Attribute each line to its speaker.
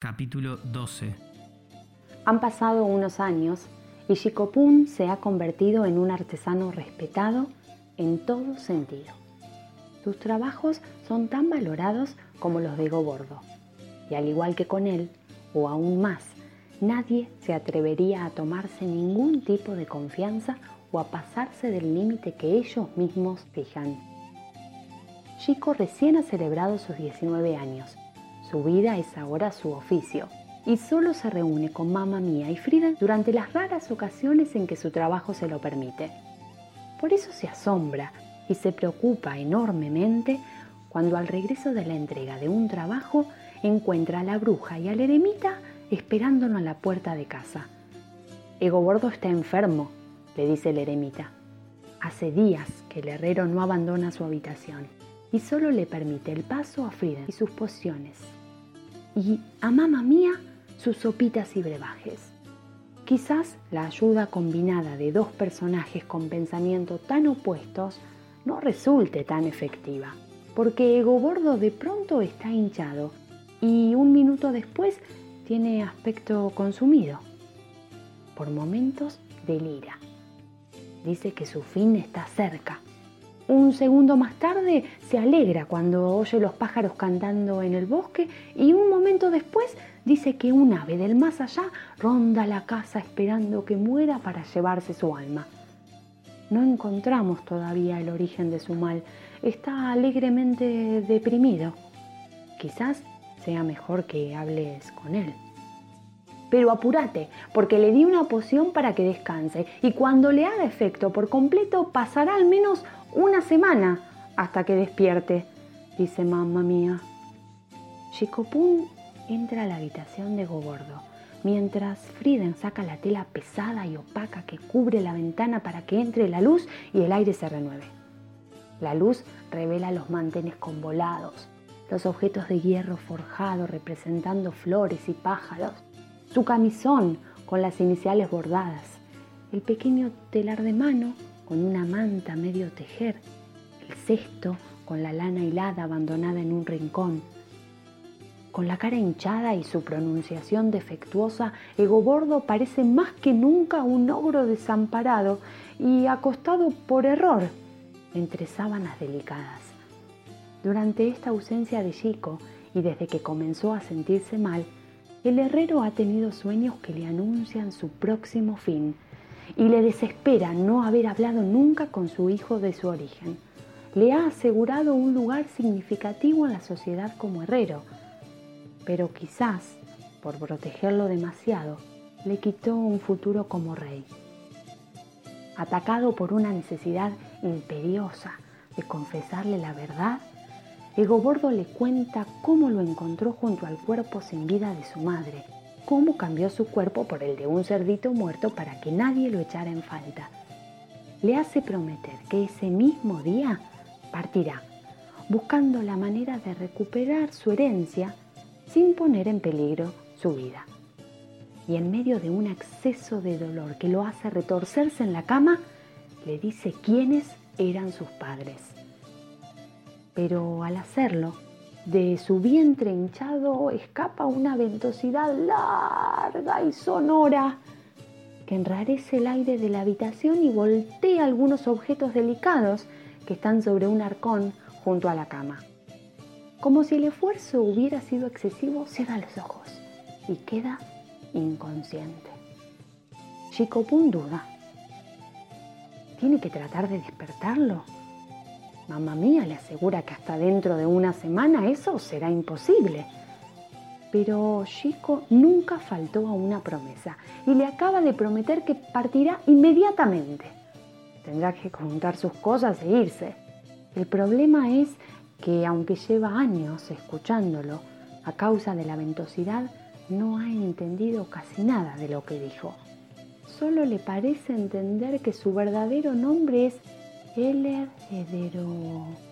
Speaker 1: Capítulo 12
Speaker 2: Han pasado unos años y Shikopun se ha convertido en un artesano respetado en todo sentido. Sus trabajos son tan valorados como los de Gobordo, y al igual que con él, o aún más, nadie se atrevería a tomarse ningún tipo de confianza o a pasarse del límite que ellos mismos fijan. Chico recién ha celebrado sus 19 años su vida es ahora su oficio y solo se reúne con mamá mía y Frida durante las raras ocasiones en que su trabajo se lo permite. Por eso se asombra y se preocupa enormemente cuando al regreso de la entrega de un trabajo encuentra a la bruja y al eremita esperándolo a la puerta de casa. Ego Bordo está enfermo, le dice el eremita. Hace días que el herrero no abandona su habitación y solo le permite el paso a Frida y sus pociones y a mamá mía sus sopitas y brebajes. Quizás la ayuda combinada de dos personajes con pensamientos tan opuestos no resulte tan efectiva, porque Ego Bordo de pronto está hinchado y un minuto después tiene aspecto consumido. Por momentos delira. Dice que su fin está cerca un segundo más tarde se alegra cuando oye los pájaros cantando en el bosque y un momento después dice que un ave del más allá ronda la casa esperando que muera para llevarse su alma. No encontramos todavía el origen de su mal. Está alegremente deprimido. Quizás sea mejor que hables con él. Pero apúrate, porque le di una poción para que descanse y cuando le haga efecto por completo pasará al menos una semana hasta que despierte, dice mamá mía. Chicopún entra a la habitación de Gobordo, mientras Friden saca la tela pesada y opaca que cubre la ventana para que entre la luz y el aire se renueve. La luz revela los mantenes convolados, los objetos de hierro forjado representando flores y pájaros, su camisón con las iniciales bordadas, el pequeño telar de mano con una manta medio tejer, el cesto con la lana hilada abandonada en un rincón. Con la cara hinchada y su pronunciación defectuosa, Egobordo parece más que nunca un ogro desamparado y acostado por error entre sábanas delicadas. Durante esta ausencia de Chico y desde que comenzó a sentirse mal, el herrero ha tenido sueños que le anuncian su próximo fin y le desespera no haber hablado nunca con su hijo de su origen. Le ha asegurado un lugar significativo en la sociedad como herrero, pero quizás, por protegerlo demasiado, le quitó un futuro como rey. Atacado por una necesidad imperiosa de confesarle la verdad, Egobordo le cuenta cómo lo encontró junto al cuerpo sin vida de su madre cómo cambió su cuerpo por el de un cerdito muerto para que nadie lo echara en falta. Le hace prometer que ese mismo día partirá, buscando la manera de recuperar su herencia sin poner en peligro su vida. Y en medio de un exceso de dolor que lo hace retorcerse en la cama, le dice quiénes eran sus padres. Pero al hacerlo, de su vientre hinchado escapa una ventosidad larga y sonora que enrarece el aire de la habitación y voltea algunos objetos delicados que están sobre un arcón junto a la cama. Como si el esfuerzo hubiera sido excesivo, cierra los ojos y queda inconsciente. Chicopun duda. ¿Tiene que tratar de despertarlo? Mamá mía le asegura que hasta dentro de una semana eso será imposible. Pero Chico nunca faltó a una promesa y le acaba de prometer que partirá inmediatamente. Tendrá que contar sus cosas e irse. El problema es que aunque lleva años escuchándolo, a causa de la ventosidad, no ha entendido casi nada de lo que dijo. Solo le parece entender que su verdadero nombre es Heller Hedero